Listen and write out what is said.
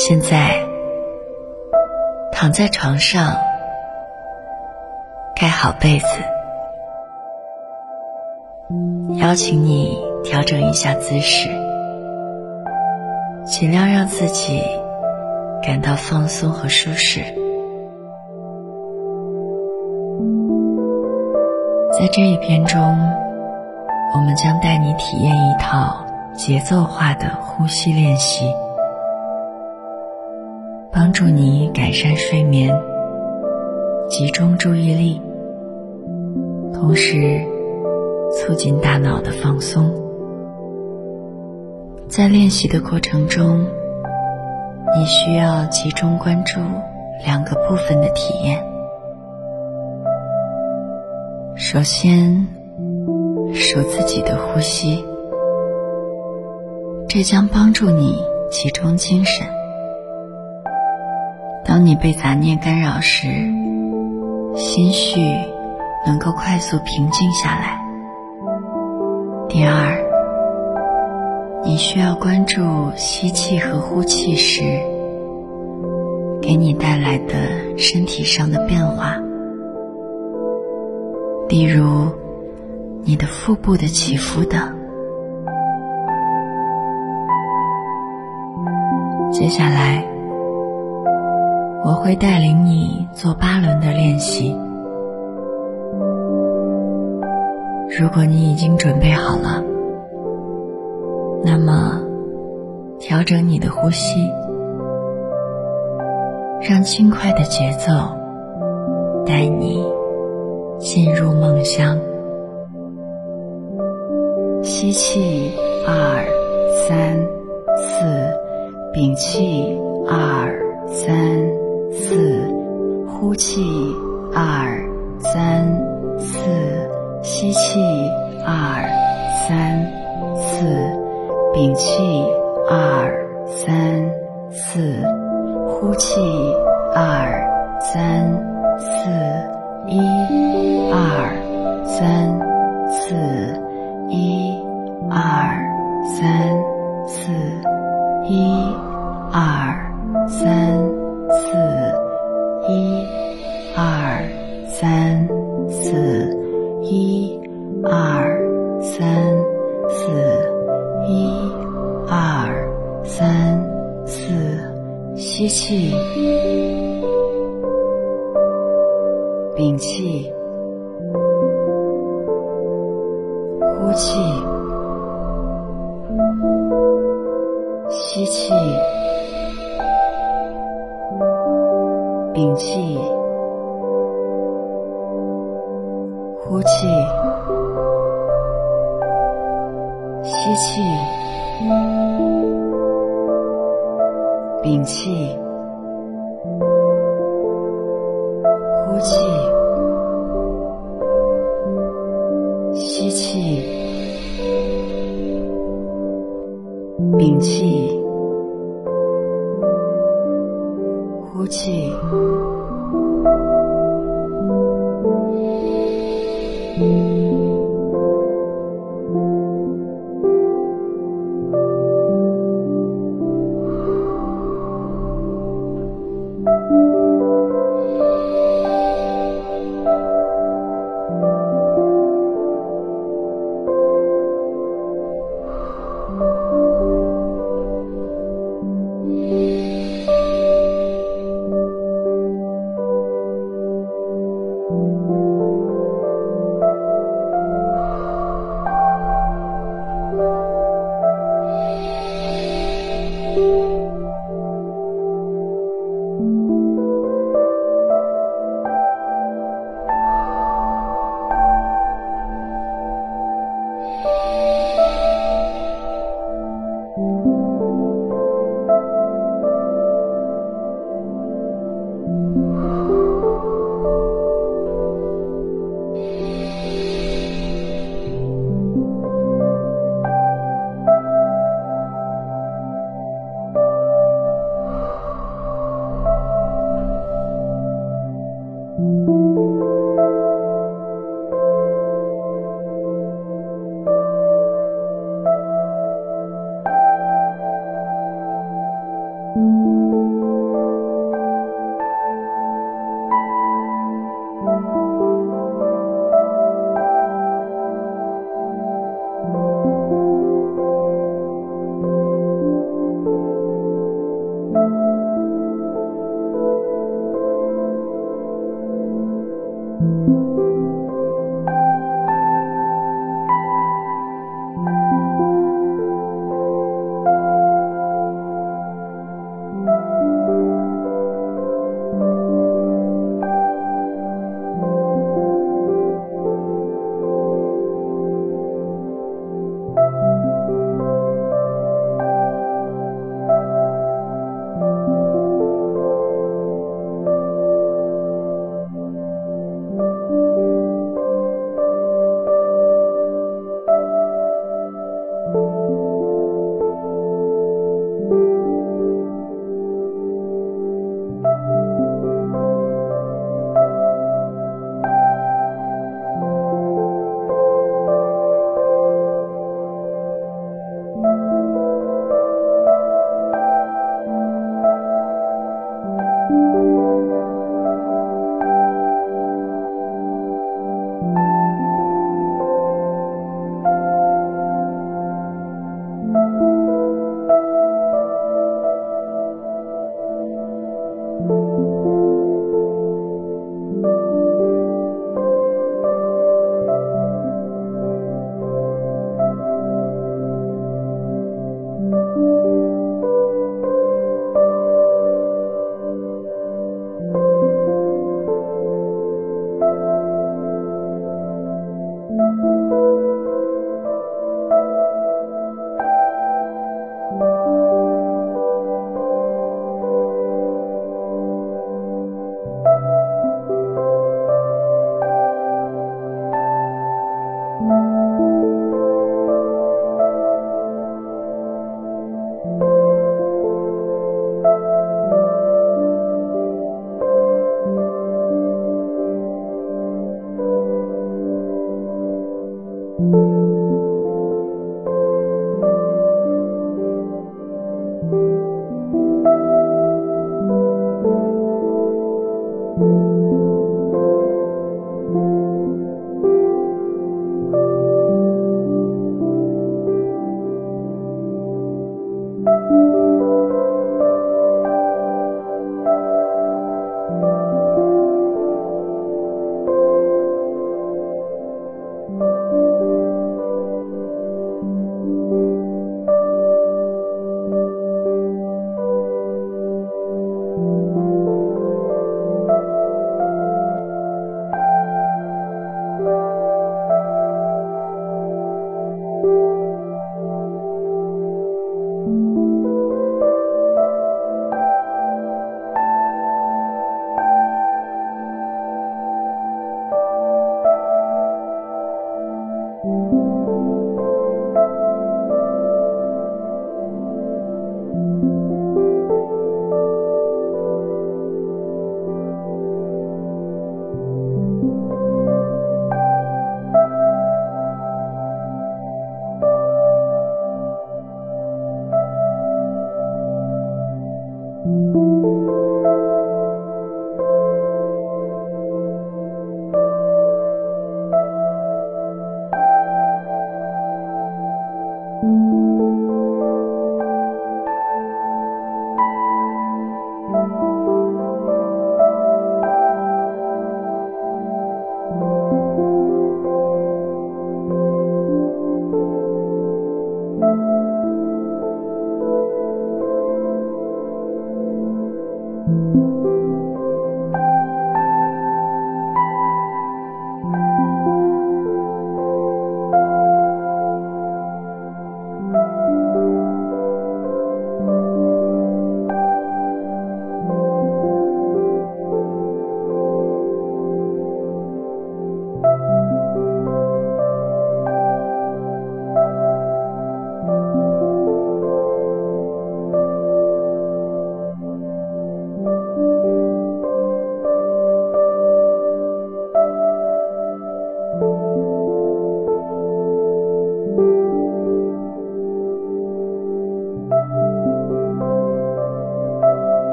现在，躺在床上，盖好被子，邀请你调整一下姿势，尽量让自己感到放松和舒适。在这一篇中，我们将带你体验一套节奏化的呼吸练习。帮助你改善睡眠，集中注意力，同时促进大脑的放松。在练习的过程中，你需要集中关注两个部分的体验。首先，数自己的呼吸，这将帮助你集中精神。当你被杂念干扰时，心绪能够快速平静下来。第二，你需要关注吸气和呼气时给你带来的身体上的变化，例如你的腹部的起伏等。接下来。我会带领你做八轮的练习。如果你已经准备好了，那么调整你的呼吸，让轻快的节奏带你进入梦乡。吸气，二三四，屏气，二三。四，呼气，二三四，吸气，二三四，屏气，二三四，呼气，二三四，一，二三四，一，二三吸气。屏气，呼气，吸气，屏气，